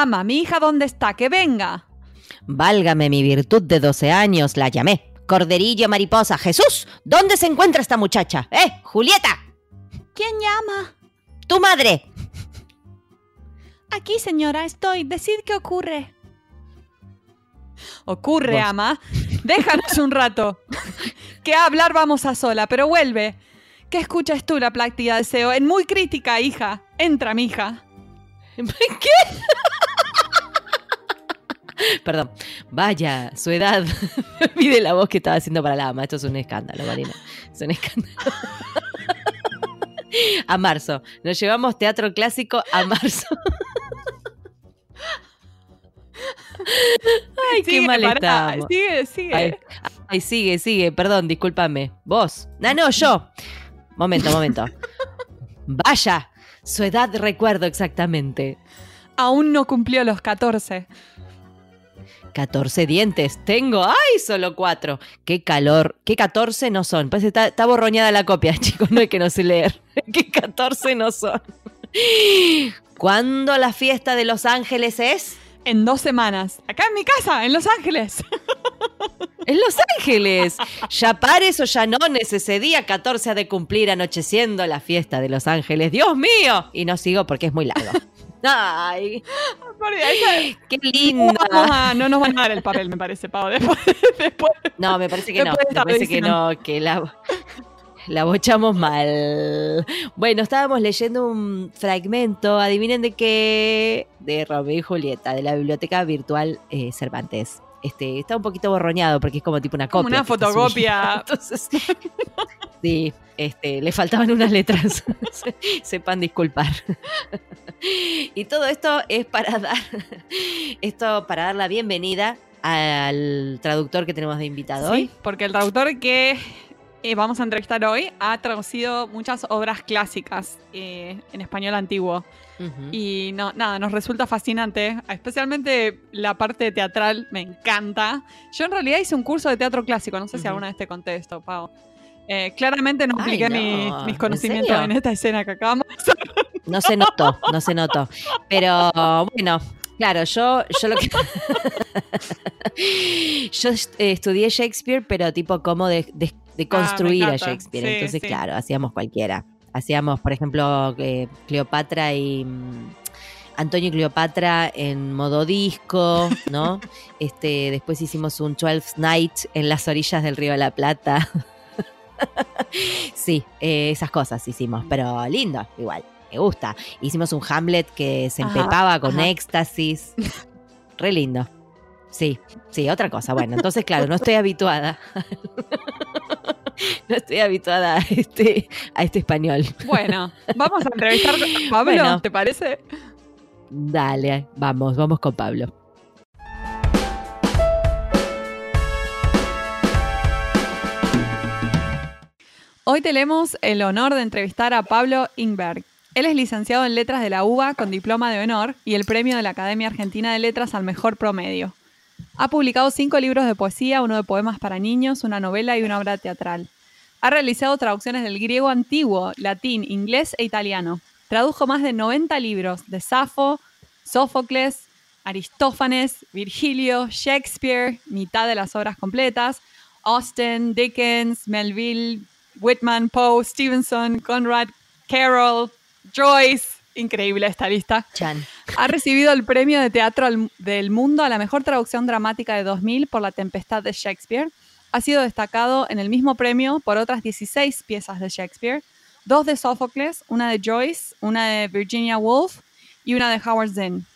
Ama, mi hija, ¿dónde está? Que venga. Válgame mi virtud de 12 años, la llamé. Corderillo mariposa, Jesús, ¿dónde se encuentra esta muchacha? ¡Eh, Julieta! ¿Quién llama? ¡Tu madre! Aquí, señora, estoy. Decid qué ocurre. Ocurre, Vos. ama. Déjanos un rato. Que a hablar vamos a sola, pero vuelve. ¿Qué escuchas tú la práctica de deseo? En muy crítica, hija. Entra, mi hija. ¿Qué? Perdón. Vaya, su edad. Pide la voz que estaba haciendo para la ama. Esto es un escándalo, Marina. Es un escándalo. A marzo. Nos llevamos teatro clásico a marzo. Ay, qué mal pará, estamos. Sigue, sigue. Ay, ay, sigue, sigue. Perdón, discúlpame. ¿Vos? No, no, yo. Momento, momento. Vaya, su edad recuerdo exactamente. Aún no cumplió los 14. 14 dientes tengo. ¡Ay, solo cuatro! ¡Qué calor! ¿Qué 14 no son? Que está, está borroñada la copia, chicos. No es que no sé leer. ¿Qué 14 no son? ¿Cuándo la fiesta de Los Ángeles es? En dos semanas. Acá en mi casa, en Los Ángeles. En Los Ángeles. Ya pares o ya no, ese día 14 ha de cumplir anocheciendo la fiesta de Los Ángeles. ¡Dios mío! Y no sigo porque es muy largo. ¡Ay! ¡Qué linda! A- no nos van a dar el papel, me parece, Pau. Después, después. No, me parece que no. Me parece que no, que la, la bochamos mal. Bueno, estábamos leyendo un fragmento, adivinen de qué, de Romeo y Julieta, de la biblioteca virtual eh, Cervantes. Este, está un poquito borroñado porque es como tipo una Como copia. una fotocopia. Entonces, sí, este, le faltaban unas letras. Se- Sepan disculpar. Y todo esto es para dar, esto para dar la bienvenida al traductor que tenemos de invitado hoy. Sí, porque el traductor que eh, vamos a entrevistar hoy ha traducido muchas obras clásicas eh, en español antiguo. Y no, nada, nos resulta fascinante, especialmente la parte teatral, me encanta. Yo en realidad hice un curso de teatro clásico, no sé si alguna vez te contesto, Pau. Eh, claramente no apliqué no, mis, mis ¿en conocimientos en, esta escena que acabamos. No se notó, no se notó. Pero bueno, claro, yo, yo lo que. yo eh, estudié Shakespeare, pero tipo como de, de- de construir a. Shakespeare. Sí, Entonces, sí. claro, hacíamos cualquiera. Hacíamos, por ejemplo, eh, Cleopatra y. mm, Antonio y Cleopatra en modo disco, ¿no? Este, después hicimos un 12th Night en las orillas del Río de la Plata. sí, eh, esas cosas hicimos, pero lindo, igual, me gusta. Hicimos un Hamlet que se Ajá, empepaba con ajá. éxtasis. Re lindo. Sí, sí, otra cosa. Bueno, entonces, claro, no estoy habituada. no estoy habituada a este, a este español. Bueno, vamos a entrevistar a Pablo, Bueno. ¿te parece? Dale, vamos, vamos con Pablo. Hoy tenemos el honor de entrevistar a Pablo Ingberg. Él es licenciado en Letras de la UBA con diploma de honor y el premio de la Academia Argentina de Letras al mejor promedio. Ha publicado cinco libros de poesía, uno de poemas para niños, una novela y una obra teatral. Ha realizado traducciones del griego antiguo, latín, inglés e italiano. Tradujo más de 90 libros de Safo, Sófocles, Aristófanes, Virgilio, Shakespeare, mitad de las obras completas, Austen, Dickens, Melville, Whitman, Poe, Stevenson, Conrad, Carroll, Joyce. Increíble esta lista. Chan. Ha recibido el premio de teatro del mundo a la mejor traducción dramática de 2000 por La Tempestad de Shakespeare. Ha sido destacado en el mismo premio por otras 16 piezas de Shakespeare, dos de Sófocles, una de Joyce, una de Virginia Woolf y una de Howard Zinn.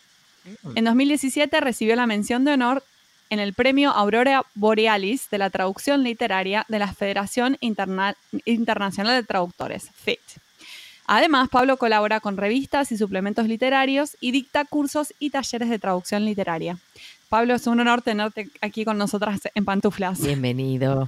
En 2017 recibió la mención de honor en el premio Aurora Borealis de la traducción literaria de la Federación Interna- Internacional de Traductores, FIT. Además, Pablo colabora con revistas y suplementos literarios y dicta cursos y talleres de traducción literaria. Pablo, es un honor tenerte aquí con nosotras en pantuflas. Bienvenido.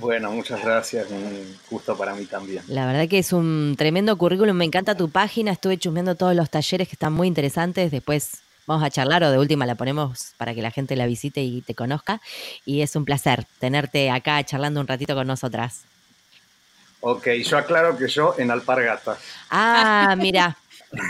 Bueno, muchas gracias, un gusto para mí también. La verdad que es un tremendo currículum, me encanta tu página, estuve chusmeando todos los talleres que están muy interesantes, después vamos a charlar o de última la ponemos para que la gente la visite y te conozca y es un placer tenerte acá charlando un ratito con nosotras. Ok, yo aclaro que yo en alpargata. Ah, mira,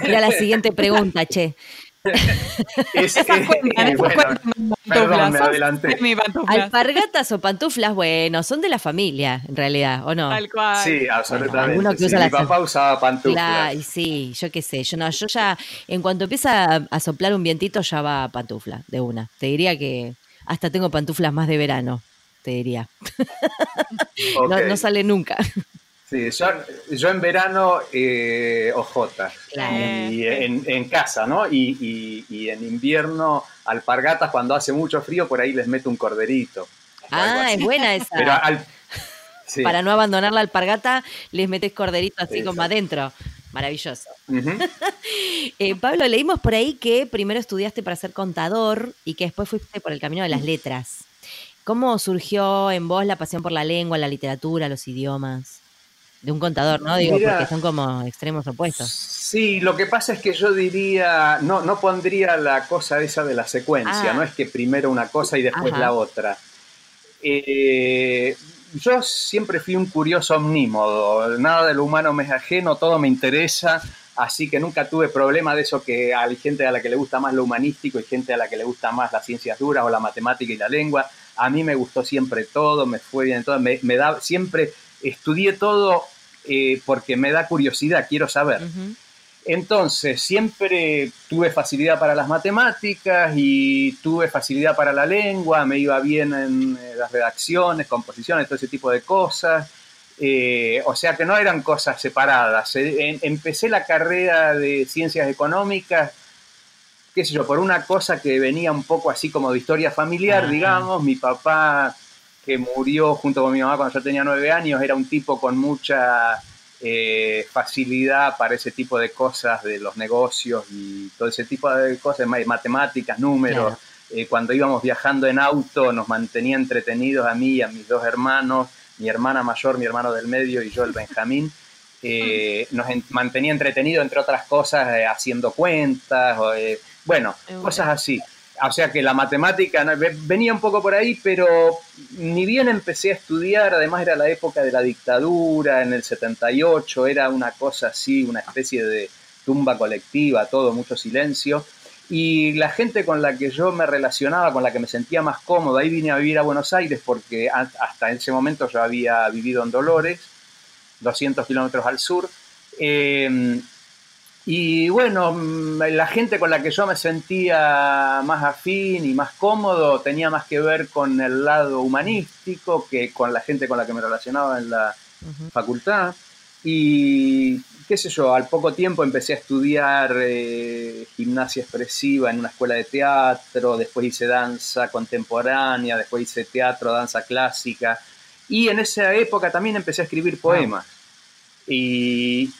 mira la siguiente pregunta, che. Es, eh, cuentan, bueno, perdón, me adelanté. Alpargatas o pantuflas, bueno, son de la familia, en realidad, ¿o no? Tal cual. Sí, absolutamente. alguno que sí. usa Mi papá usaba pantuflas. Claro, y sí, yo qué sé, yo no, yo ya, en cuanto empieza a, soplar un vientito, ya va pantufla, de una. Te diría que hasta tengo pantuflas más de verano, te diría. No sale nunca. Sí, yo, yo en verano eh, ojotas. Claro. Y en, en casa, ¿no? Y, y- y en invierno alpargatas cuando hace mucho frío, por ahí les meto un corderito. Ah, es buena esa. Pero al, sí. Para no abandonar la alpargata, les metes corderito así Eso. como adentro. Maravilloso. Eh, Pablo, leímos por ahí que primero estudiaste para ser contador y que después fuiste por el camino de las letras. ¿Cómo surgió en vos la pasión por la lengua, la literatura, los idiomas? De un contador, ¿no? Digo, Mira. porque son como extremos opuestos. Sí, lo que pasa es que yo diría, no, no pondría la cosa esa de la secuencia, Ah. no es que primero una cosa y después Ajá. la otra. Eh, yo siempre fui un curioso omnímodo, nada de lo humano me es ajeno, todo me interesa, así que nunca tuve problema de eso que hay gente a la que le gusta más lo humanístico y gente a la que le gusta más las ciencias duras o la matemática y la lengua. A mí me gustó siempre todo, me fue bien todo, me, me da, siempre estudié todo eh, porque me da curiosidad, quiero saber. Ujú. Entonces, siempre tuve facilidad para las matemáticas y tuve facilidad para la lengua, me iba bien en eh, las redacciones, composiciones, todo ese tipo de cosas. Eh, o sea que no eran cosas separadas. Eh, en- empecé la carrera de ciencias económicas, qué sé yo, por una cosa que venía un poco así como de historia familiar, Ajá. digamos. Mi papá, que murió junto con mi mamá cuando yo tenía nueve años, era un tipo con mucha eh, facilidad para ese tipo de cosas de los negocios y todo ese tipo de cosas, ma- matemáticas, números. Eh, cuando íbamos viajando en auto nos mantenía entretenidos a mí y a mis dos hermanos, mi hermana mayor, mi hermano del medio y yo el Benjamín. Eh, nos en- mantenía entretenidos, entre otras cosas, eh, haciendo cuentas, o, bueno. cosas así. O sea que la matemática venía un poco por ahí, pero ni bien empecé a estudiar, además era la época de la dictadura, en el 78, era una cosa así, una especie de tumba colectiva, todo, mucho silencio. Y la gente con la que yo me relacionaba, con la que me sentía más cómodo, ahí vine a vivir a Buenos Aires porque hasta ese momento yo había vivido en Dolores, 200 kilómetros al sur. Eh, y bueno, mm, la gente con la que yo me sentía más afín y más cómodo tenía más que ver con el lado humanístico que con la gente con la que me relacionaba en la facultad. Y qué sé yo, al poco tiempo empecé a estudiar eh, gimnasia expresiva en una escuela de teatro, después hice danza contemporánea, después hice teatro, danza clásica. Y en esa época también empecé a escribir poemas. Y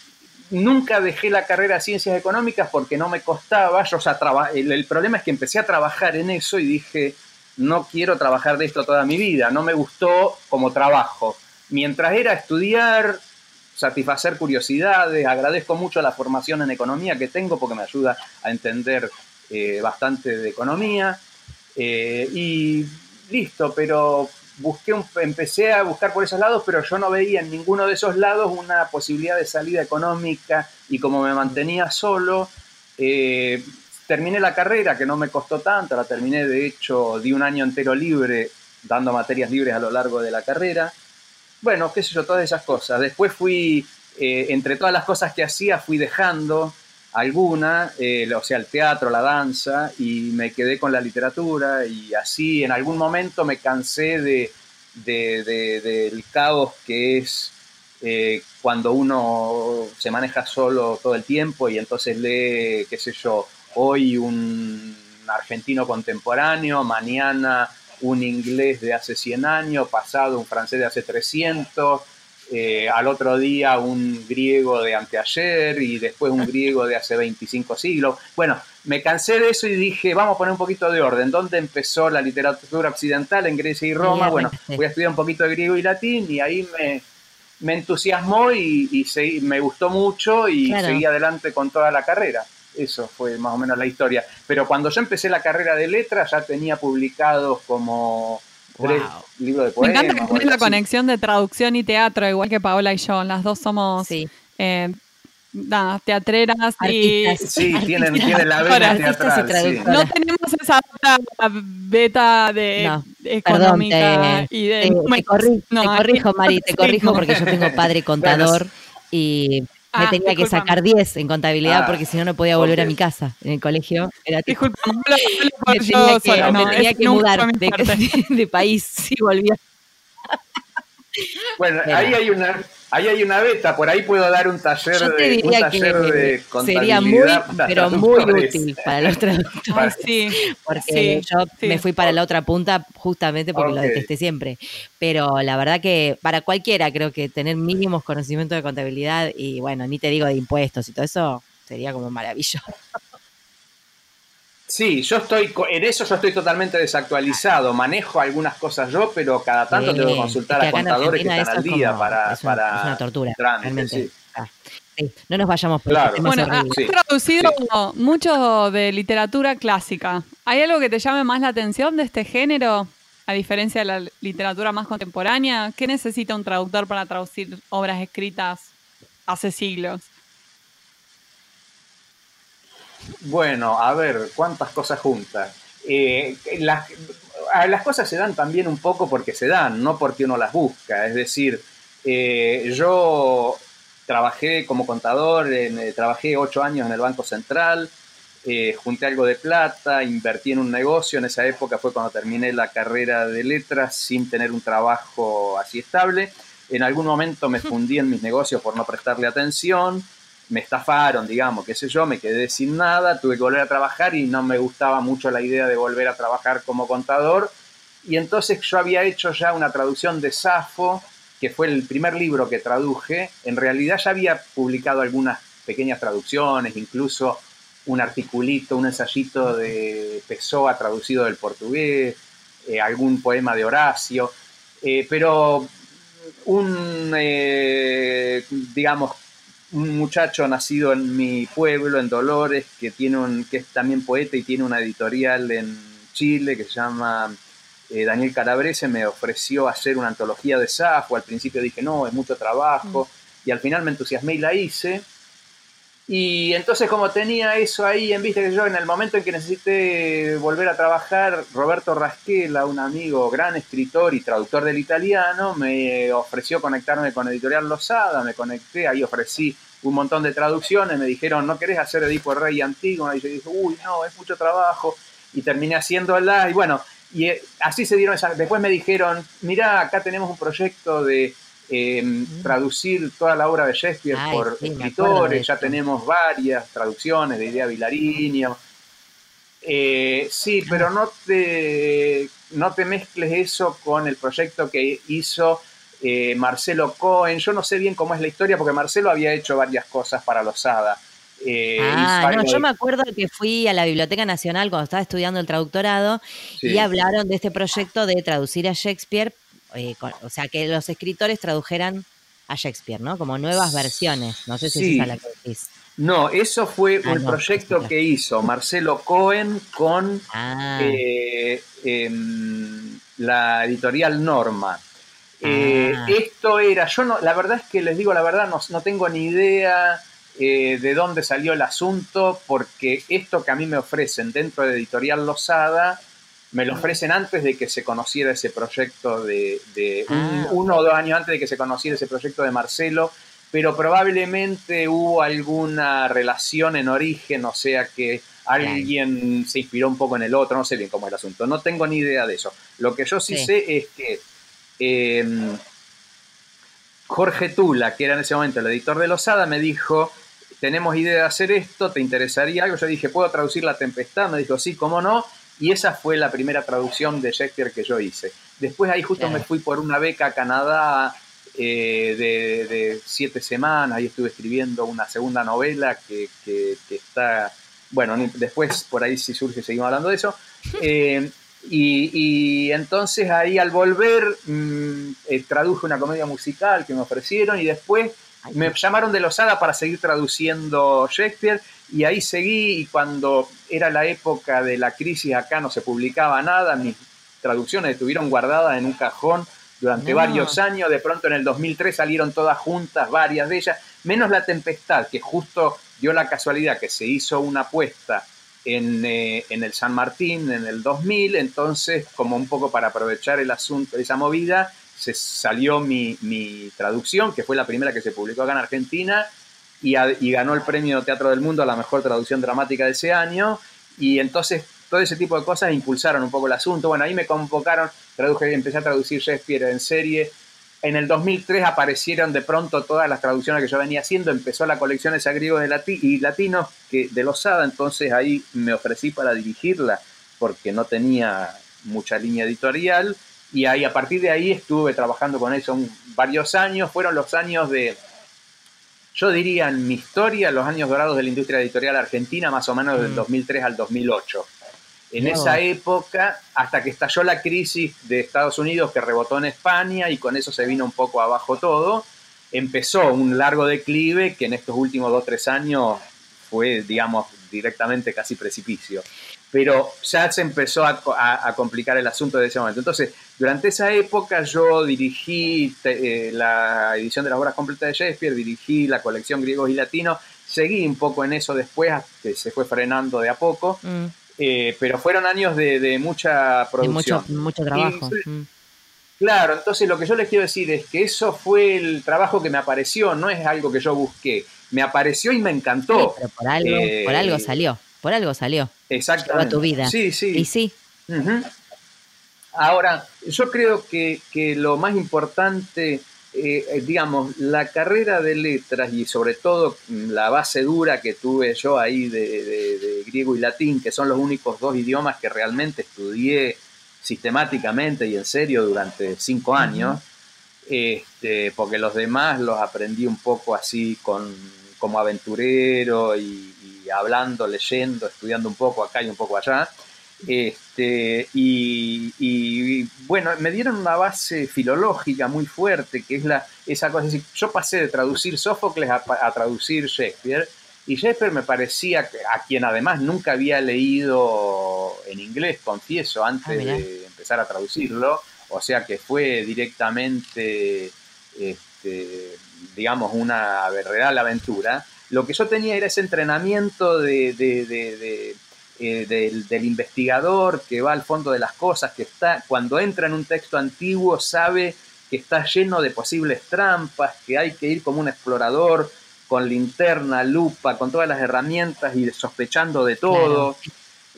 nunca dejé la carrera de ciencias económicas porque no me costaba. Yo, o sea, el problema es que empecé a trabajar en eso y dije, no quiero trabajar de esto toda mi vida. No me gustó como trabajo. Mientras era estudiar, satisfacer curiosidades, agradezco mucho la formación en economía que tengo porque me ayuda a entender eh, bastante de economía. Eh, y listo, pero empecé a buscar por esos lados, pero yo no veía en ninguno de esos lados una posibilidad de salida económica y como me mantenía solo, eh, terminé la carrera, que no me costó tanto, la terminé de hecho, di un año entero libre, dando materias libres a lo largo de la carrera. Bueno, qué sé yo, todas esas cosas. Después fui, eh, entre todas las cosas que hacía, fui dejando alguna, eh, o sea, el teatro, la danza, y me quedé con la literatura, y así en algún momento me cansé de, de- de- del caos que es eh, cuando uno se maneja solo todo el tiempo y entonces lee, qué sé yo, hoy un argentino contemporáneo, mañana un inglés de hace 100 años, pasado un francés de hace 300, eh, al otro día un griego de anteayer y después un griego de hace 25 siglos. Bueno, me cansé de eso y dije, vamos a poner un poquito de orden. ¿Dónde empezó la literatura occidental en Grecia y Roma? Bueno, voy a estudiar un poquito de griego y latín y ahí me, me entusiasmó y, y seguí- me gustó mucho y Claro. seguí adelante con toda la carrera. Eso fue más o menos la historia. Pero cuando yo empecé la carrera de letras ya tenía publicados como tres Wow. libros de Me encanta que tenés la así. conexión de traducción y teatro, igual que Paola y yo. Las dos somos Sí. eh, nada, teatreras y... Artistas. Sí, tienen, Artistas. tienen la vena y teatral. No tenemos esa beta, de No, económica Perdón, te, y de... te- te corri- No, te corrijo, Mari, te corrijo porque yo tengo padre contador y me Ah, tenía que sacar 10 en contabilidad Ah, porque si no, no podía volver a ok. mi casa. En el colegio era tipo, Disculpa, no lo- no lo puedo me yo tenía que, sola, me no, tenía que mudar de, de país si volvía. Bueno, Mira. ahí hay una, ahí hay una beta, por ahí puedo dar un taller Yo te de, un taller de que sería muy, pero muy útil para los traductores. Ay, sí, Porque Sí, yo sí. me fui para la otra punta justamente porque lo detesté siempre. Pero la verdad que para cualquiera creo que tener mínimos conocimientos de contabilidad y bueno, ni te digo de impuestos y todo eso sería como maravilloso. Sí, yo estoy, co- en eso yo estoy totalmente desactualizado. Manejo algunas cosas yo, pero cada tanto Sí, tengo que consultar a contadores que están al es día como- para, es una, para es una tortura, trámites, realmente. sí. Ah, sí, No nos vayamos por Claro. Bueno, horrible. has Sí. traducido mucho de literatura clásica. ¿Hay algo que te llame más la atención de este género? A diferencia de la literatura más contemporánea, ¿qué necesita un traductor para traducir obras escritas hace siglos? Bueno, a ver, cuántas cosas juntas. Eh, las, a- las cosas se dan también un poco porque se dan, no porque uno las busca. Es decir, eh, yo trabajé como contador, en, eh, trabajé ocho años en el Banco Central, eh, junté algo de plata, invertí en un negocio. En esa época fue cuando terminé la carrera de letras sin tener un trabajo así estable. En algún momento me fundí en mis negocios por no prestarle atención me estafaron, digamos, qué sé yo, me quedé sin nada, tuve que volver a trabajar y no me gustaba mucho la idea de volver a trabajar como contador. Y entonces yo había hecho ya una traducción de Safo, que fue el primer libro que traduje. En realidad ya había publicado algunas pequeñas traducciones, incluso un articulito, un ensayito de Pessoa traducido del portugués, eh, algún poema de Horacio, eh, pero un, eh, digamos, un muchacho nacido en mi pueblo, en Dolores, que, tiene un, que es también poeta y tiene una editorial en Chile que se llama eh, Daniel Calabrese, me ofreció hacer una antología de Safo. Al principio dije, no, es mucho trabajo. Y al final me entusiasmé y la hice. Y entonces como tenía eso ahí en vista que yo en el momento en que necesité volver a trabajar, Roberto Rasquela, un amigo, gran escritor y traductor del italiano, me ofreció conectarme con Editorial Losada, me conecté, ahí ofrecí un montón de traducciones, me dijeron, ¿no querés hacer Edipo Rey y? Y yo dije, uy, no, es mucho trabajo, y terminé haciéndola, y bueno, y eh, así se dieron esas, después me dijeron, mirá, acá tenemos un proyecto de eh, traducir toda la obra de Shakespeare Ay, por sí, escritores, ya tenemos varias traducciones de Idea Vilariño. Eh, sí, pero no te, no te mezcles eso con el proyecto que hizo eh, Marcelo Cohen. Yo no sé bien cómo es la historia porque Marcelo había hecho varias cosas para Losada. Eh, Ah, no, yo me acuerdo que fui a la Biblioteca Nacional cuando estaba estudiando el traductorado sí. y hablaron de este proyecto de traducir a Shakespeare, eh, con- o sea, que los escritores tradujeran a Shakespeare, ¿no? Como nuevas versiones. No sé si Sí. es esa la que decís. No, eso fue Ah, un no, proyecto que hizo Marcelo Cohen con Ah, eh, em, la editorial Norma. Eh, Ah. Esto era, yo no, la verdad es que les digo la verdad, no, no tengo ni idea eh, de dónde salió el asunto, porque esto que a mí me ofrecen dentro de Editorial Losada, me lo ofrecen antes de que se conociera ese proyecto de, de un- Ah. uno o dos años antes de que se conociera ese proyecto de Marcelo, pero probablemente hubo alguna relación en origen, o sea que alguien se inspiró un poco en el otro, no sé bien cómo es el asunto, no tengo ni idea de eso. Lo que yo sí, Sí. sé es que eh, Jorge Tula, que era en ese momento el editor de Losada, me dijo, tenemos idea de hacer esto, ¿te interesaría algo? Yo dije, ¿puedo traducir La Tempestad? Me dijo, sí, ¿cómo no? Y esa fue la primera traducción de Shakespeare que yo hice. Después ahí justo Claro. me fui por una beca a Canadá eh, de, de siete semanas, ahí estuve escribiendo una segunda novela que, que- que está, bueno, después por ahí si surge seguimos hablando de eso. Eh, y, y entonces ahí al volver mm, eh, traduje una comedia musical que me ofrecieron y después me llamaron de Losada para seguir traduciendo Shakespeare y ahí seguí y cuando era la época de la crisis acá no se publicaba nada, mis traducciones estuvieron guardadas en un cajón durante No. varios años, de pronto en el 2003 salieron todas juntas, varias de ellas, menos La Tempestad, que justo dio la casualidad que se hizo una apuesta en, eh, en, el San Martín en el 2000, entonces como un poco para aprovechar el asunto de esa movida, se salió mi, mi traducción, que fue la primera que se publicó acá en Argentina, y, y, ganó el premio Teatro del Mundo a la mejor traducción dramática de ese año, y entonces todo ese tipo de cosas impulsaron un poco el asunto. Bueno, ahí me convocaron, traduje, empecé a traducir Shakespeare en serie, en el 2003 aparecieron de pronto todas las traducciones que yo venía haciendo, empezó la colección esa griegos y latinos que, de Losada, entonces ahí me ofrecí para dirigirla porque no tenía mucha línea editorial. Y ahí a partir de ahí estuve trabajando con eso varios años, fueron los años de, yo diría en mi historia, los años dorados de la industria editorial argentina, más o menos del 2003 mm. al 2008 en esa época, hasta que estalló la crisis de Estados Unidos que rebotó en España y con eso se vino un poco abajo todo, empezó un largo declive que en estos últimos dos o tres años fue, digamos, directamente casi precipicio. Pero ya se empezó a, complicar el asunto de ese momento. Entonces, durante esa época yo dirigí eh, la edición de las obras completas de Shakespeare, dirigí la colección griegos y latinos, seguí un poco en eso después, que se fue frenando de a poco. Mm. Eh, pero fueron años de, mucha producción. mucho, mucho trabajo. Mm. Claro, entonces lo que yo les quiero decir es que eso fue el trabajo que me apareció, no es algo que yo busqué. Me apareció y me encantó. pero por algo, por algo eh, salió, por algo salió. Exactamente. tu vida. Sí, sí. Y sí. Ahora, yo creo que, que lo más importante eh, digamos, la carrera de letras y sobre todo la base dura que tuve yo ahí de, griego y latín, que son los únicos dos idiomas que realmente estudié sistemáticamente y en serio durante cinco años, este, porque los demás los aprendí un poco así con, como aventurero y hablando, leyendo, estudiando un poco acá y un poco allá. Este, y, bueno, me dieron una base filológica muy fuerte, que es la, esa cosa. yo pasé de traducir Sófocles a, traducir Shakespeare, y Shakespeare me parecía, a quien además nunca había leído en inglés, confieso, antes ah, de empezar a traducirlo, o sea que fue directamente, este, digamos, una real aventura. Lo que yo tenía era ese entrenamiento de eh, del, investigador que va al fondo de las cosas, que está, cuando entra en un texto antiguo sabe que está lleno de posibles trampas, que hay que ir como un explorador con linterna, lupa, con todas las herramientas y sospechando de todo.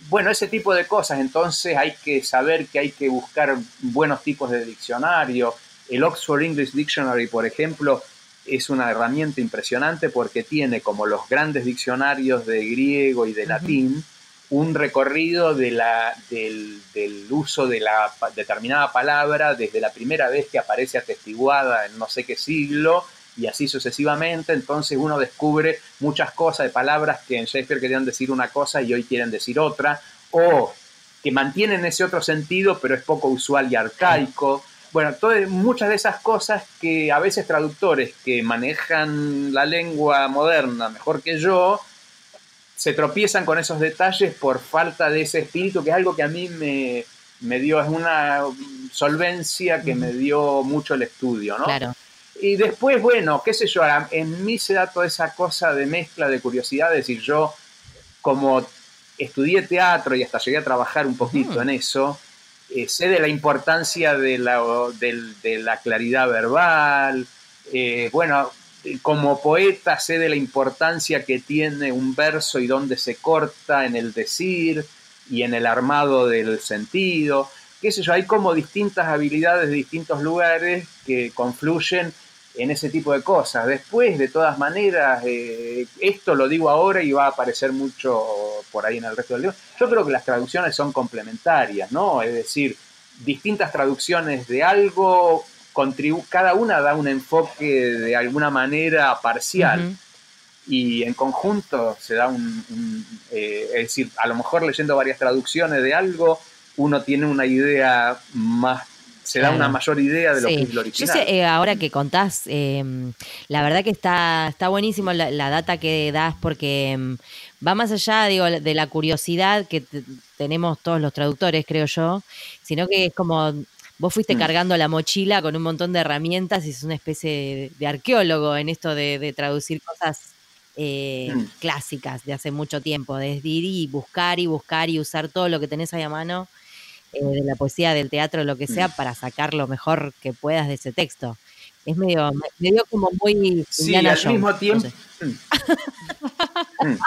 Bueno, ese tipo de cosas, entonces hay que saber que hay que buscar buenos tipos de diccionario. El Oxford English Dictionary, por ejemplo, es una herramienta impresionante porque tiene como los grandes diccionarios de griego y de latín, un recorrido de la, del, uso de la determinada palabra desde la primera vez que aparece atestiguada en no sé qué siglo y así sucesivamente. Entonces uno descubre muchas cosas de palabras que en Shakespeare querían decir una cosa y hoy quieren decir otra, o que mantienen ese otro sentido pero es poco usual y arcaico. Bueno, todas, muchas de esas cosas que a veces traductores que manejan la lengua moderna mejor que yo, se tropiezan con esos detalles por falta de ese espíritu, que es algo que a mí me, me dio, es una solvencia que me dio mucho el estudio, ¿no? Claro. Y después, bueno, qué sé yo, en mí se da toda esa cosa de mezcla de curiosidad, es decir, yo como estudié teatro y hasta llegué a trabajar un poquito en eso, eh, sé de la importancia de la, de, la claridad verbal, eh, bueno, como poeta sé de la importancia que tiene un verso y dónde se corta en el decir y en el armado del sentido. Qué sé yo, hay como distintas habilidades de distintos lugares que confluyen en ese tipo de cosas. Después, de todas maneras, eh, esto lo digo ahora y va a aparecer mucho por ahí en el resto del libro. Yo creo que las traducciones son complementarias, ¿no? Es decir, distintas traducciones de algo cada una da un enfoque de alguna manera parcial. Y en conjunto se da un, eh, es decir, a lo mejor leyendo varias traducciones de algo, uno tiene una idea más se da una mayor idea de lo que es lo original. Yo sé, eh, ahora que contás, em, la verdad que está, está buenísimo la, data que das porque em, va más allá, digo, de la curiosidad que tenemos todos los traductores, creo yo, sino que es como vos fuiste Mm. cargando la mochila con un montón de herramientas y es una especie de, de arqueólogo en esto de, de traducir cosas eh, Mm. clásicas de hace mucho tiempo, de ir y buscar y buscar y usar todo lo que tenés ahí a mano, eh, de la poesía, del teatro, lo que sea, Mm. para sacar lo mejor que puedas de ese texto. Es medio, me- medio como muy Sí, Indiana al Jones, mismo no tiempo. sé. Mm.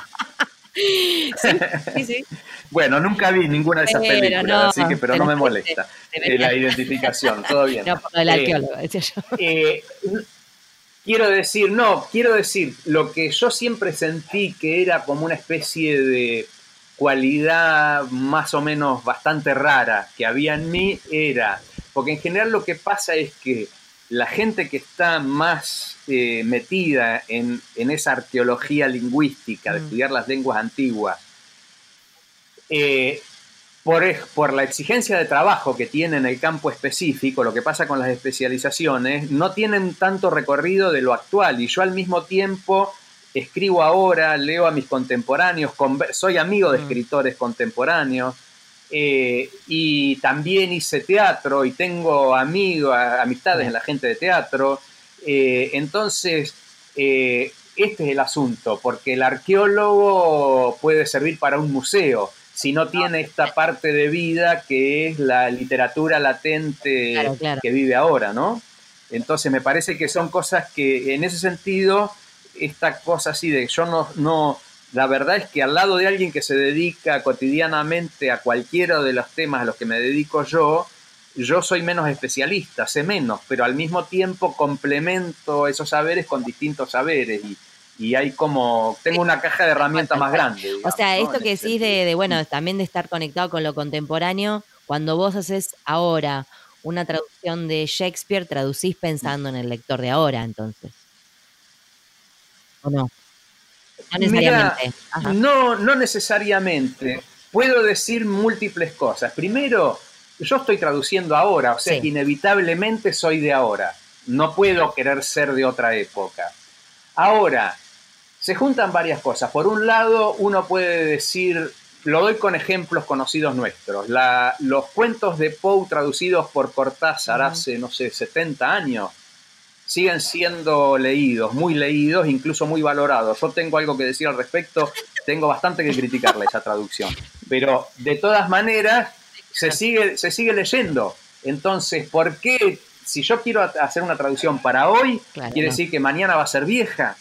Sí, sí. Bueno, nunca vi ninguna de esas Pero películas, no, así que, pero no me molesta eh, la identificación, todo bien. No, del Eh, arqueólogo, decía yo. Eh, quiero decir, no, quiero decir, lo que yo siempre sentí que era como una especie de cualidad más o menos bastante rara que había en mí era, porque en general lo que pasa es que la gente que está más eh, metida en, en esa arqueología lingüística de Mm. estudiar las lenguas antiguas, eh, por, la exigencia de trabajo que tiene en el campo específico, lo que pasa con las especializaciones, no tienen tanto recorrido de lo actual. Y yo al mismo tiempo escribo ahora, leo a mis contemporáneos, soy amigo de Mm. escritores contemporáneos. eh, y también hice teatro y tengo amigos, amistades en la gente de teatro. eh, entonces, eh, este es el asunto, porque el arqueólogo puede servir para un museo si no tiene esta parte de vida que es la literatura latente Claro, claro. que vive ahora, ¿no? Entonces me parece que son cosas que en ese sentido, esta cosa así de yo no, no, la verdad es que al lado de alguien que se dedica cotidianamente a cualquiera de los temas a los que me dedico yo, yo soy menos especialista, sé menos, pero al mismo tiempo complemento esos saberes con distintos saberes y, y hay como, tengo una caja de herramientas más grande. O sea, esto que decís de, bueno, también de estar conectado con lo contemporáneo, cuando vos haces ahora una traducción de Shakespeare, traducís pensando en el lector de ahora, entonces. ¿O no? No Mira, necesariamente. Ajá. No, no necesariamente. Puedo decir múltiples cosas. Primero, yo estoy traduciendo ahora, o sea Sí. que inevitablemente soy de ahora. No puedo querer ser de otra época. Ahora, se juntan varias cosas. Por un lado, uno puede decir, lo doy con ejemplos conocidos nuestros. La- los cuentos de Poe traducidos por Cortázar hace, no sé, 70 años, siguen siendo leídos, muy leídos, incluso muy valorados. Yo tengo algo que decir al respecto, tengo bastante que criticarle esa traducción. Pero de todas maneras, se sigue, se sigue leyendo. Entonces, ¿por qué? Si yo quiero ha- hacer una traducción para hoy, Claro, quiere decir que mañana va a ser vieja.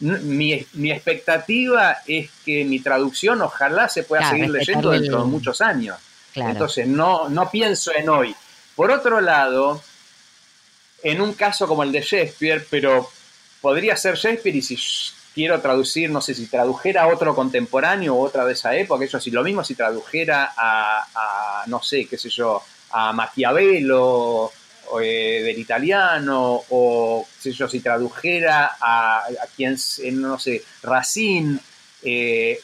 Mi, mi expectativa es que mi traducción ojalá se pueda Claro, seguir leyendo dentro de muchos años. Claro. Entonces, no, no pienso en hoy. Por otro lado, en un caso como el de Shakespeare, pero podría ser Shakespeare y si quiero traducir, no sé, si tradujera a otro contemporáneo o otra de esa época, eso sí, lo mismo si tradujera a, a, no sé, qué sé yo, a Maquiavelo o, eh, del italiano, o qué sé yo, si tradujera a, a quien, s- no sé, Racine, eh,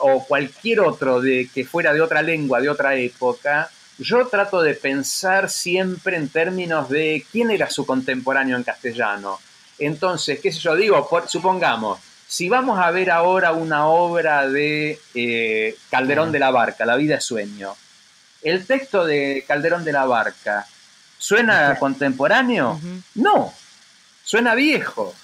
o cualquier otro de, que fuera de otra lengua, de otra época, yo trato de pensar siempre en términos de quién era su contemporáneo en castellano. Entonces, qué sé yo, digo, por- supongamos, si vamos a ver ahora una obra de eh, Calderón de la Barca, La vida es sueño, el texto de Calderón de la Barca, ¿suena contemporáneo? No, suena viejo.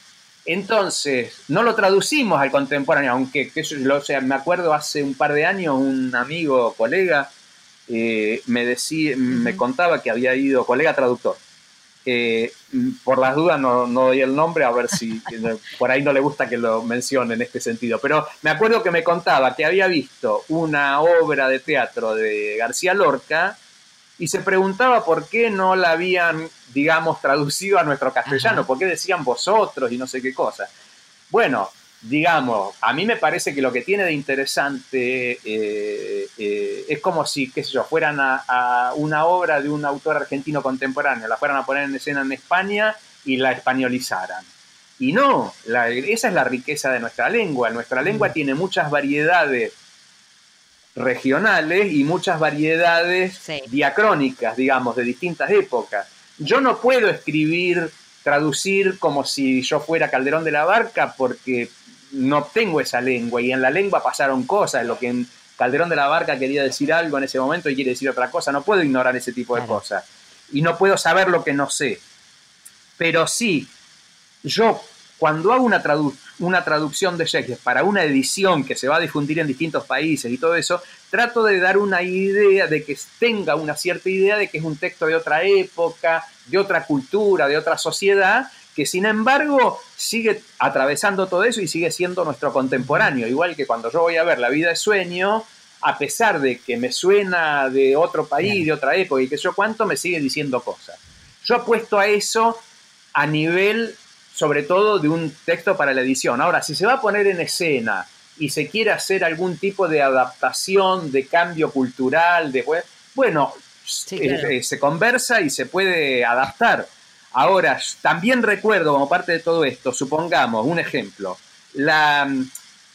Entonces, no lo traducimos al contemporáneo, aunque, yo, o sea, me acuerdo hace un par de años un amigo, colega, eh, me, decía, me contaba que había ido, colega traductor, eh, por las dudas no, no doy el nombre, a ver si por ahí no le gusta que lo mencione en este sentido, pero me acuerdo que me contaba que había visto una obra de teatro de García Lorca y se preguntaba por qué no la habían, digamos, traducido a nuestro castellano, Ajá. por qué decían vosotros y no sé qué cosa. Bueno, digamos, a mí me parece que lo que tiene de interesante eh, eh, es como si, qué sé yo, fueran a, a una obra de un autor argentino contemporáneo, la fueran a poner en escena en España y la españolizaran. Y no, la- esa es la riqueza de nuestra lengua. Nuestra lengua Mm. tiene muchas variedades regionales y muchas variedades Sí. diacrónicas, digamos, de distintas épocas. Yo no puedo escribir, traducir como si yo fuera Calderón de la Barca porque no tengo esa lengua y en la lengua pasaron cosas, lo que en Calderón de la Barca quería decir algo en ese momento y quiere decir otra cosa, no puedo ignorar ese tipo de Claro. cosas. y no puedo saber lo que no sé. Pero sí, yo cuando hago una, una traducción de Shakespeare para una edición que se va a difundir en distintos países y todo eso, trato de dar una idea, de que tenga una cierta idea de que es un texto de otra época, de otra cultura, de otra sociedad, que sin embargo sigue atravesando todo eso y sigue siendo nuestro contemporáneo. Igual que cuando yo voy a ver La vida de sueño, a pesar de que me suena de otro país, de otra época y que yo cuánto, me sigue diciendo cosas. Yo apuesto a eso a nivel, sobre todo, de un texto para la edición. Ahora, si se va a poner en escena y se quiere hacer algún tipo de adaptación, de cambio cultural, de bueno, eh, eh, se conversa y se puede adaptar. Ahora, también recuerdo como parte de todo esto, supongamos, un ejemplo, la,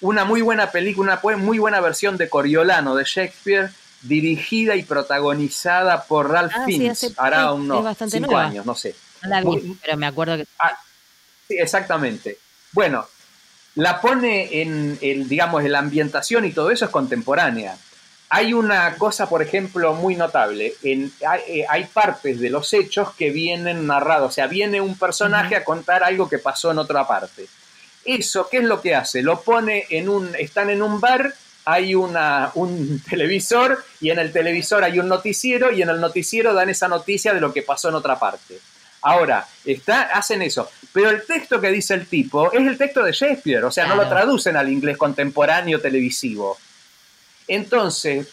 una muy buena película, una muy buena versión de Coriolano de Shakespeare, dirigida y protagonizada por Ralph ah, Fiennes, hará unos cinco años, no sé. No la vi, pero me acuerdo que... Ah, sí, exactamente. Bueno, la pone en, el, digamos, en la ambientación y todo eso es contemporánea. Hay una cosa, por ejemplo, muy notable. En, hay, eh, partes de los hechos que vienen narrados. O sea, viene un personaje a contar algo que pasó en otra parte. Eso, ¿qué es lo que hace? Lo pone en un. Están en un bar, hay una, un televisor, y en el televisor hay un noticiero, y en el noticiero dan esa noticia de lo que pasó en otra parte. Ahora, está, hacen eso. Pero el texto que dice el tipo es el texto de Shakespeare, o sea, no lo traducen al inglés contemporáneo televisivo. Entonces,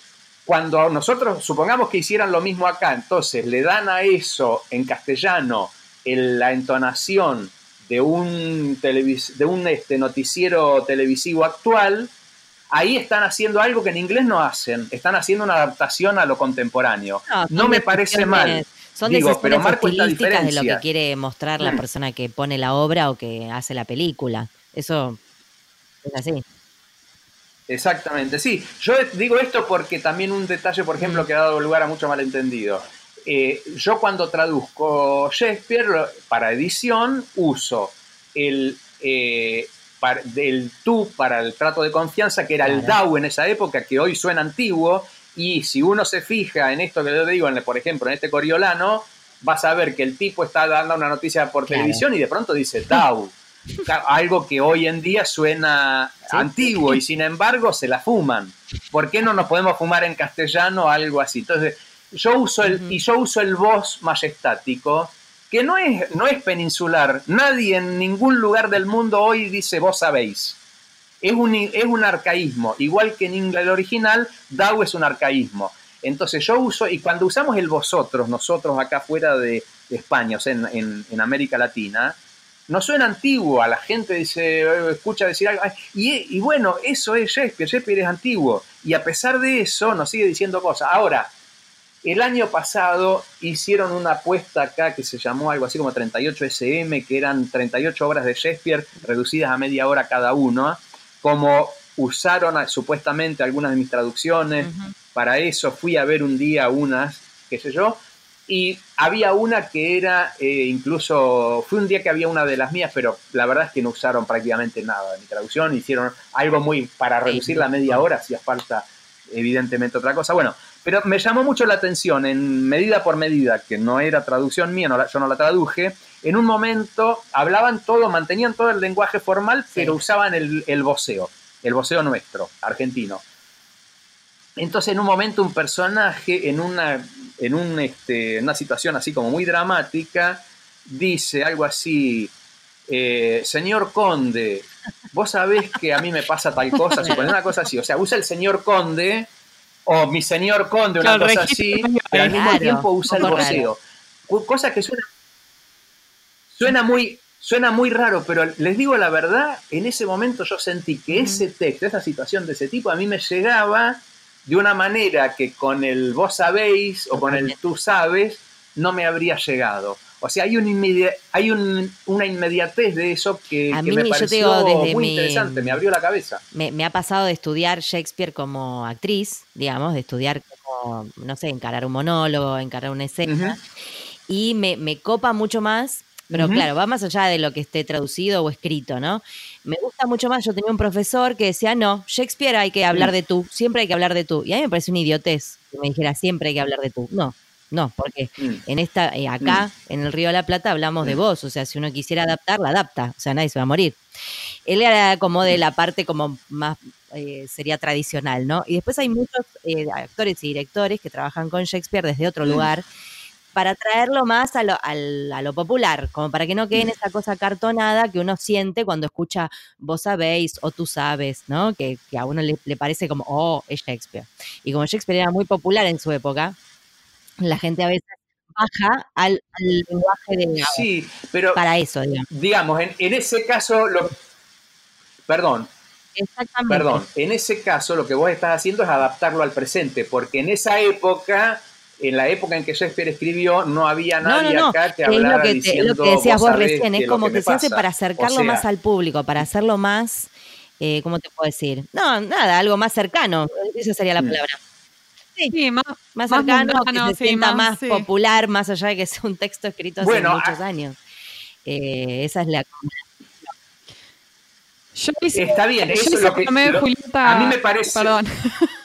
cuando nosotros supongamos que hicieran lo mismo acá, entonces le dan a eso en castellano la entonación de un, de un este, noticiero televisivo actual, ahí están haciendo algo que en inglés no hacen, están haciendo una adaptación a lo contemporáneo. No, me parece mal. Son Digo, pero marco de lo que quiere mostrar la mm. persona que pone la obra o que hace la película. Eso es así. Exactamente, sí. Yo digo esto porque también un detalle, por ejemplo, que ha dado lugar a mucho malentendido. Eh, yo cuando traduzco Shakespeare para edición uso el, eh, del tú para el trato de confianza, que era el DAO en esa época, que hoy suena antiguo, y si uno se fija en esto que yo digo, por ejemplo, en este Coriolano, vas a ver que el tipo está dando una noticia por televisión y de pronto dice DAO algo que hoy en día suena antiguo y sin embargo se la fuman. ¿Por qué no nos podemos fumar en castellano algo así? Entonces, yo uso el, y yo uso el voz majestático, que no es, no es peninsular. Nadie en ningún lugar del mundo hoy dice vos sabéis. Es un, es un arcaísmo. Igual que en inglés original, DAO es un arcaísmo. Entonces yo uso, y cuando usamos el vosotros, nosotros acá fuera de, España, o sea, en, en América Latina, no suena antiguo, a la gente dice, eh, escucha decir algo, y, bueno, eso es Shakespeare, Shakespeare es antiguo, y a pesar de eso nos sigue diciendo cosas. Ahora, el año pasado hicieron una apuesta acá que se llamó algo así como 38 SM, que eran 38 obras de Shakespeare reducidas a media hora cada uno, como usaron supuestamente algunas de mis traducciones, para eso fui a ver un día unas, qué sé yo, y había una que era, eh, incluso, fue un día que había una de las mías, pero la verdad es que no usaron prácticamente nada de mi traducción, hicieron algo muy para reducir la media hora, hacía falta evidentemente otra cosa. Bueno, pero me llamó mucho la atención en medida por medida, que no era traducción mía, yo no la traduje, en un momento hablaban todo, mantenían todo el lenguaje formal, pero usaban el, el voceo, el voceo nuestro, argentino. Entonces en un momento un personaje en una en un, este, una situación así como muy dramática, dice algo así, eh, señor conde, vos sabés que a mí me pasa tal cosa, supone una cosa así, o sea, usa el señor conde o mi señor conde, una cosa así, pero al mismo tiempo usa el voceo. Cosa que suena, suena muy, suena muy raro, pero les digo la verdad, en ese momento yo sentí que ese texto, esa situación de ese tipo, a mí me llegaba de una manera que con el vos sabéis o con el tú sabes no me habría llegado. O sea, hay, un hay una inmediatez de eso que, me pareció muy interesante, me abrió la cabeza. Me, ha pasado de estudiar Shakespeare como actriz, digamos, de estudiar como, no sé, encarar un monólogo, encarar una escena, y me, me copa mucho más pero claro, va más allá de lo que esté traducido o escrito, ¿no? Me gusta mucho más. Yo tenía un profesor que decía, no, Shakespeare hay que hablar de tú, siempre hay que hablar de tú. Y a mí me parece una idiotez que me dijera, siempre hay que hablar de tú. No, No, porque mm. en esta, eh, acá, mm. en el Río de la Plata, hablamos de mm. voz. O sea, si uno quisiera adaptar, la adapta. O sea, nadie se va a morir. Él era como de la parte como más eh, sería tradicional, ¿no? Y después hay muchos eh, actores y directores que trabajan con Shakespeare desde otro lugar para traerlo más a lo, a lo, popular, como para que no quede en esa cosa cartonada que uno siente cuando escucha vos sabéis o tú sabes, ¿no? Que, a uno le, le, parece como, oh, es Shakespeare. Y como Shakespeare era muy popular en su época, la gente a veces baja al, lenguaje de Sí, pero para eso, digamos. Digamos, en, ese caso, lo, perdón, Exactamente. Perdón, en ese caso lo que vos estás haciendo es adaptarlo al presente, porque en esa época, en la época en que Shakespeare escribió, no había nadie acá que hablara es lo que, lo que decías vos, recién, es como que, se hace para acercarlo más al público, para hacerlo más, eh, ¿cómo te puedo decir? No, nada, algo más cercano, esa sería la mm. palabra. Sí, más, más, cercano, que se sienta más, popular, más allá de que sea un texto escrito hace muchos años. Eh, esa es la yo Está bien, eso es lo que a mí me parece. Perdón.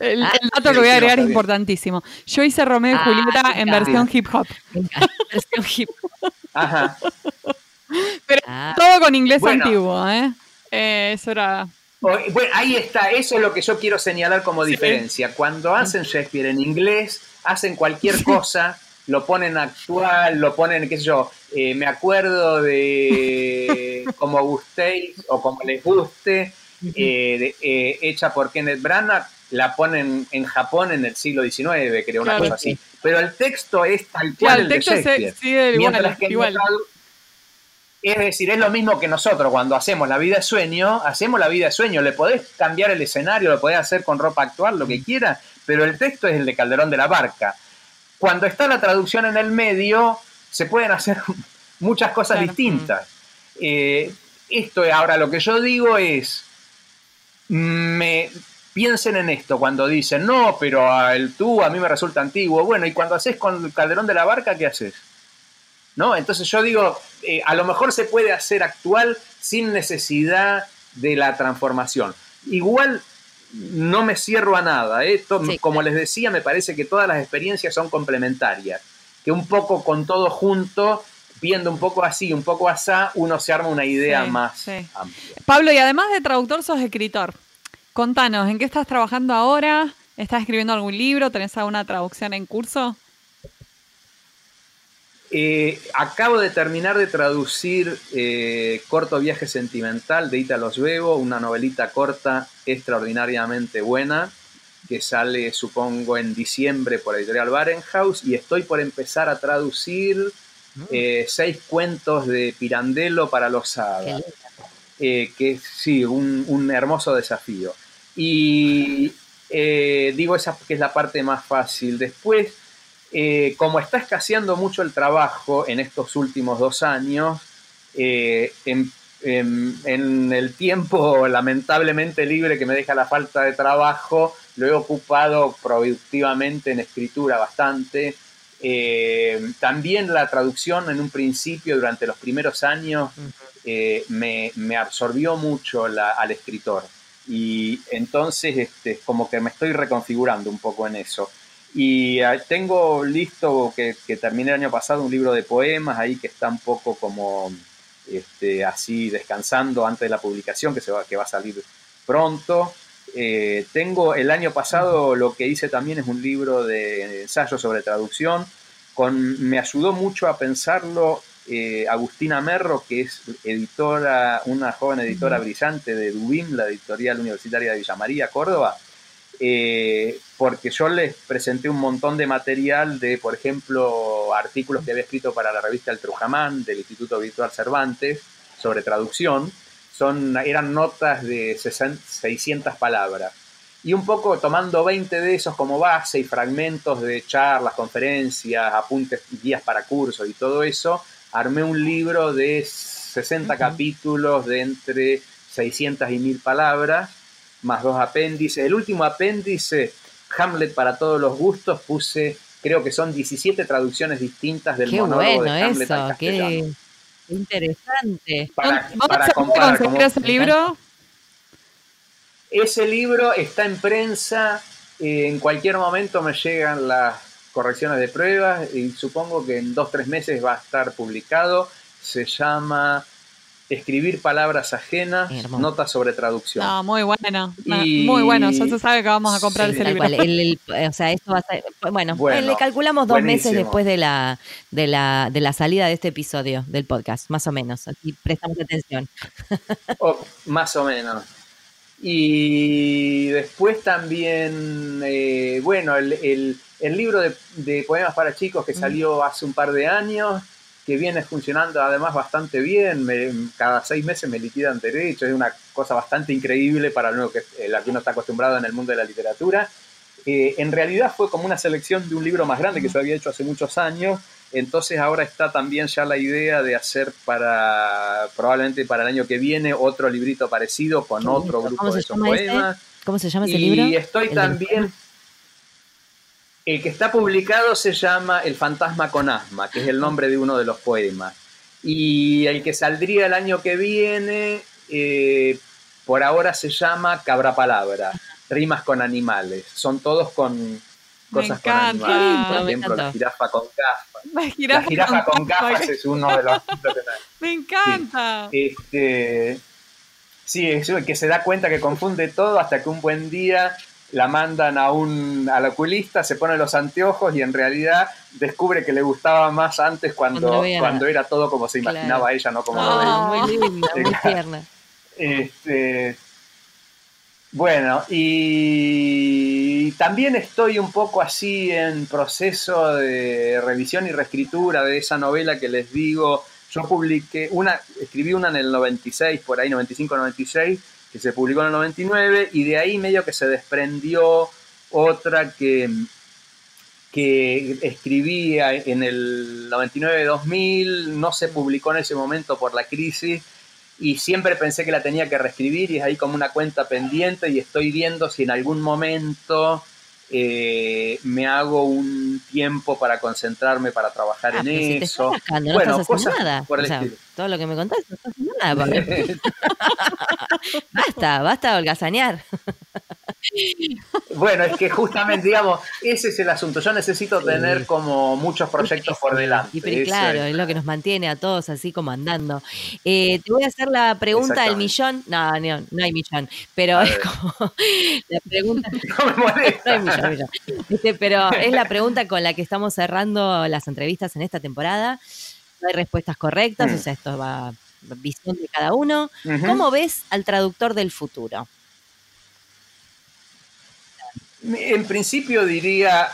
El, ah, dato que voy a agregar es importantísimo. Yo hice Romeo y ah, Julieta en versión hip hop. versión hip hop. Ajá. Pero ah. todo con inglés antiguo, ¿eh? ¿eh? Eso era. Bueno, ahí está, eso es lo que yo quiero señalar como diferencia. Cuando hacen Shakespeare en inglés, hacen cualquier cosa, lo ponen actual, lo ponen, qué sé yo, eh, me acuerdo de como gustéis o como les guste, eh, eh, hecha por Kenneth Branagh, la ponen en Japón en el siglo XIX, creo, una cosa así. Pero el texto es tal cual el, texto de Shakespeare. Mientras que igual. Es decir, es lo mismo que nosotros cuando hacemos la vida de sueño, hacemos la vida de sueño, le podés cambiar el escenario, lo podés hacer con ropa actual, lo que quieras, pero el texto es el de Calderón de la Barca. Cuando está la traducción en el medio, se pueden hacer muchas cosas distintas. Eh, esto ahora lo que yo digo es, me, piensen en esto cuando dicen, no, pero el tú a mí me resulta antiguo. Bueno, y cuando haces con el Calderón de la Barca, ¿qué haces? ¿no? Entonces yo digo, eh, a lo mejor se puede hacer actual sin necesidad de la transformación. Igual no me cierro a nada, ¿eh? como les decía, me parece que todas las experiencias son complementarias, que un poco con todo junto, viendo un poco así, un poco así, uno se arma una idea más amplia. Pablo, y además de traductor, sos escritor. Contanos, ¿en qué estás trabajando ahora? ¿Estás escribiendo algún libro? ¿Tenés alguna traducción en curso? Eh, acabo de terminar de traducir eh, Corto Viaje Sentimental de Italo Svevo, una novelita corta extraordinariamente buena que sale supongo en diciembre por editorial Barenhaus y estoy por empezar a traducir mm. eh, seis cuentos de Pirandello para los hadas, que es sí, un, un, hermoso desafío. Y digo esa que es la parte más fácil. Después eh, como está escaseando mucho el trabajo en estos últimos dos años, eh, en, el tiempo lamentablemente libre que me deja la falta de trabajo, lo he ocupado productivamente en escritura bastante. Eh, también la traducción en un principio, durante los primeros años, me, absorbió mucho al escritor. Y entonces, este, como que me estoy reconfigurando un poco en eso. Y ah, tengo listo, que, que, terminé el año pasado, un libro de poemas ahí que está un poco como este, así descansando antes de la publicación, que, se va, que va a salir pronto. Eh, tengo el año pasado lo que hice también es un libro de ensayo sobre traducción. Con, me ayudó mucho a pensarlo eh, Agustina Merro, que es editora, una joven editora brillante de Dubim, la editorial universitaria de Villa María, Córdoba eh, porque yo les presenté un montón de material de, por ejemplo, artículos que había escrito para la revista El Trujamán del Instituto Virtual Cervantes sobre traducción. Son, eran notas de 600 palabras. Y un poco tomando 20 de esos como base y fragmentos de charlas, conferencias, apuntes, guías para cursos y todo eso, armé un libro de 60 capítulos de entre 600 y 1000 palabras más dos apéndices. El último apéndice, Hamlet para todos los gustos, puse, creo que son 17 traducciones distintas del monólogo de Hamlet eso, Qué interesante. Para, para comparar ese libro? Ese libro está en prensa, eh, en cualquier momento me llegan las correcciones de pruebas y supongo que en dos, tres meses va a estar publicado. Se llama escribir palabras ajenas, notas sobre traducción. No, muy bueno, muy bueno, ya se sabe que vamos a comprar ese libro. o sea, esto va a ser, bueno, le calculamos dos meses después de la, de, la, de la salida de este episodio del podcast, más o menos, así prestamos atención. más o menos. Y después también, eh, bueno, el, libro de, de, poemas para chicos que mm. salió hace un par de años, que viene funcionando además bastante bien, cada seis meses me liquidan derecho, es una cosa bastante increíble para lo que, eh, la que uno está acostumbrado en el mundo de la literatura. Eh, en realidad fue como una selección de un libro más grande que se había hecho hace muchos años, entonces ahora está también ya la idea de hacer para, probablemente para el año que viene, otro librito parecido con otro grupo de esos poemas. ¿Cómo se llama ese libro? Y estoy también... El que está publicado se llama El fantasma con asma, que es el nombre de uno de los poemas. Y el que saldría el año que viene, eh, por ahora se llama Cabra Palabra, rimas con animales. Son todos con cosas con animales. Por ejemplo, la jirafa con gafas. La jirafa, con, gafas es uno de los... Me encanta. Sí, este, sí, es que se da cuenta que confunde todo hasta que un buen día la mandan a un al oculista, se pone los anteojos y en realidad descubre que le gustaba más antes cuando, cuando, era todo como se imaginaba ella, no como lo veía. Muy linda, muy tierna. Este, bueno, y también estoy un poco así en proceso de revisión y reescritura de esa novela que les digo. Yo publiqué una, escribí una en el 96, por ahí, 95-96 que se publicó en el 99 y de ahí medio que se desprendió otra que, que escribía en el 99-2000, no se publicó en ese momento por la crisis y siempre pensé que la tenía que reescribir y es ahí como una cuenta pendiente y estoy viendo si en algún momento eh, me hago un tiempo para concentrarme, para trabajar ah, en eso. bueno, cosas nada. por el Todo lo que me contaste, no estás nada. basta, basta holgazanear. Bueno, es que justamente, digamos, ese es el asunto. Yo necesito tener como muchos proyectos por delante. Y claro, es lo que nos mantiene a todos así como andando. Eh, te voy a hacer la pregunta del millón. No, no, no hay millón, pero es como la pregunta. No me hay millón, este, pero es la pregunta con la que estamos cerrando las entrevistas en esta temporada. No hay respuestas correctas, o mm. sea, esto va visión de cada uno. ¿Cómo ves al traductor del futuro? En principio diría,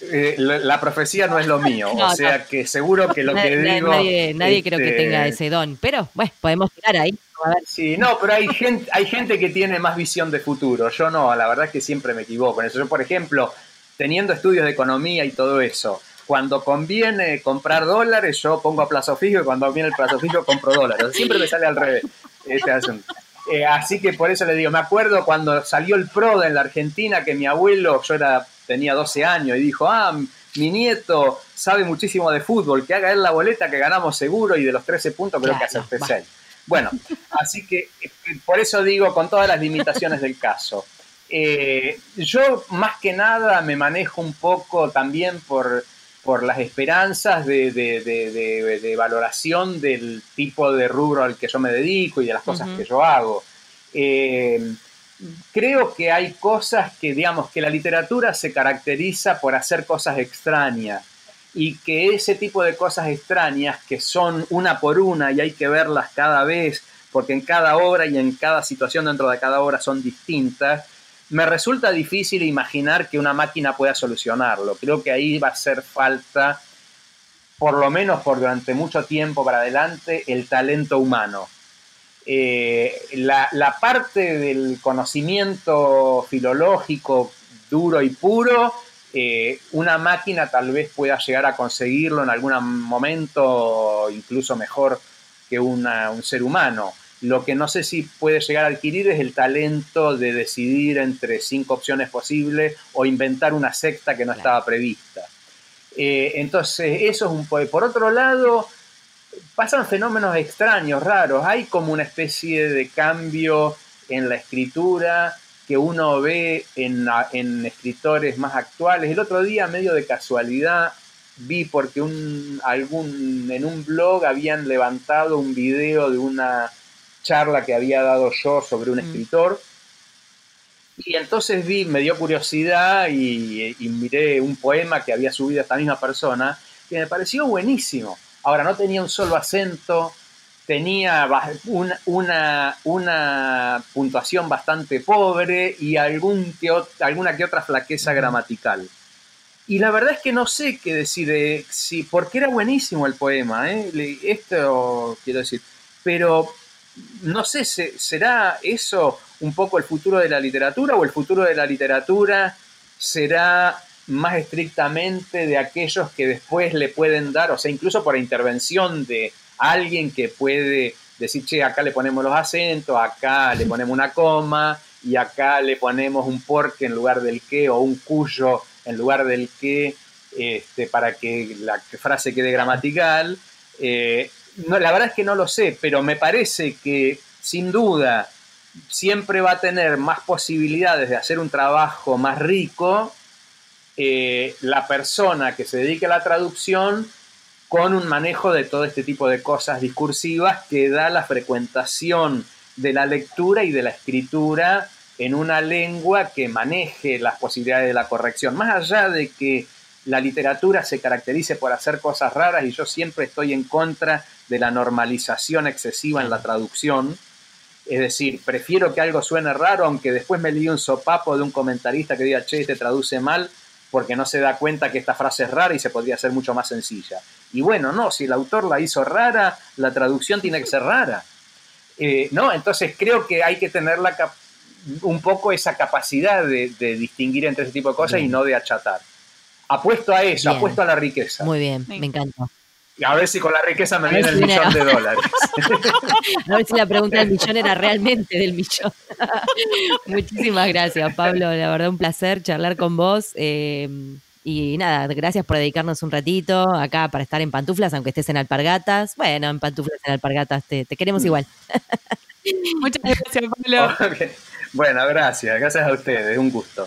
eh, la, profecía no es lo mío, o sea que seguro que lo que digo... Nadie, creo que tenga este ese don, pero bueno, podemos tirar ahí. Sí, no, pero hay gente, hay gente que tiene más visión de futuro, yo no, la verdad es que siempre me equivoco en eso. Yo, por ejemplo, teniendo estudios de economía y todo eso, cuando conviene comprar dólares, yo pongo a plazo fijo y cuando viene el plazo fijo compro dólares. Siempre me sale al revés este asunto. Eh, así que por eso le digo, me acuerdo cuando salió el PRO en la Argentina, que mi abuelo, yo era, tenía 12 años, y dijo, ah, mi nieto sabe muchísimo de fútbol, que haga él la boleta que ganamos seguro y de los 13 puntos creo que hace 6. Bueno, así que eh, por eso digo, con todas las limitaciones del caso. Eh, yo más que nada me manejo un poco también por por las esperanzas de, valoración del tipo de rubro al que yo me dedico y de las cosas que yo hago. Eh, creo que hay cosas que, digamos, que la literatura se caracteriza por hacer cosas extrañas y que ese tipo de cosas extrañas, que son una por una y hay que verlas cada vez, porque en cada obra y en cada situación dentro de cada obra son distintas, me resulta difícil imaginar que una máquina pueda solucionarlo. Creo que ahí va a hacer falta, por lo menos por durante mucho tiempo para adelante, el talento humano. Eh, la, parte del conocimiento filológico duro y puro, eh, una máquina tal vez pueda llegar a conseguirlo en algún momento, incluso mejor que un ser humano lo que no sé si puede llegar a adquirir es el talento de decidir entre cinco opciones posibles o inventar una sexta que no estaba prevista. Eh, entonces, eso es un poco. Por otro lado, pasan fenómenos extraños, raros. Hay como una especie de cambio en la escritura que uno ve en, en escritores más actuales. El otro día, medio de casualidad, vi porque un, algún, en un blog habían levantado un video de una charla que había dado yo sobre un mm. escritor. Y entonces vi, me dio curiosidad y, miré un poema que había subido esta misma persona que me pareció buenísimo. Ahora, no tenía un solo acento, tenía una, una, una puntuación bastante pobre y algún alguna que otra flaqueza gramatical. Y la verdad es que no sé qué decir, de, si, porque era buenísimo el poema, ¿eh? esto quiero decir, pero no sé, ¿será eso un poco el futuro de la literatura o el futuro de la literatura será más estrictamente de aquellos que después le pueden dar, o sea, incluso por intervención de alguien que puede decir, che, acá le ponemos los acentos, acá le ponemos una coma y acá le ponemos un porque en lugar del que o un cuyo en lugar del que, este, para que la frase quede gramatical. Eh, no, la verdad es que no lo sé, pero me parece que sin duda siempre va a tener más posibilidades de hacer un trabajo más rico eh, la persona que se dedique a la traducción con un manejo de todo este tipo de cosas discursivas que da la frecuentación de la lectura y de la escritura en una lengua que maneje las posibilidades de la corrección. Más allá de que la literatura se caracterice por hacer cosas raras y yo siempre estoy en contra de la normalización excesiva en la traducción. Es decir, prefiero que algo suene raro, aunque después me leí un sopapo de un comentarista que diga, che, te traduce mal, porque no se da cuenta que esta frase es rara y se podría hacer mucho más sencilla. Y bueno, no, si el autor la hizo rara, la traducción tiene que ser rara. Eh, no, entonces creo que hay que tener la, un poco esa capacidad de, distinguir entre ese tipo de cosas y no de achatar. Apuesto a eso, apuesto a la riqueza. Muy bien, me encanta. A ver si con la riqueza me viene el millón de dólares. a ver si la pregunta del millón era realmente del millón. Muchísimas gracias, Pablo. La verdad, un placer charlar con vos. Eh, y nada, gracias por dedicarnos un ratito acá para estar en pantuflas, aunque estés en alpargatas. Bueno, en pantuflas, en alpargatas, te, queremos igual. Muchas gracias, Pablo. Bueno, gracias, gracias a ustedes, un gusto.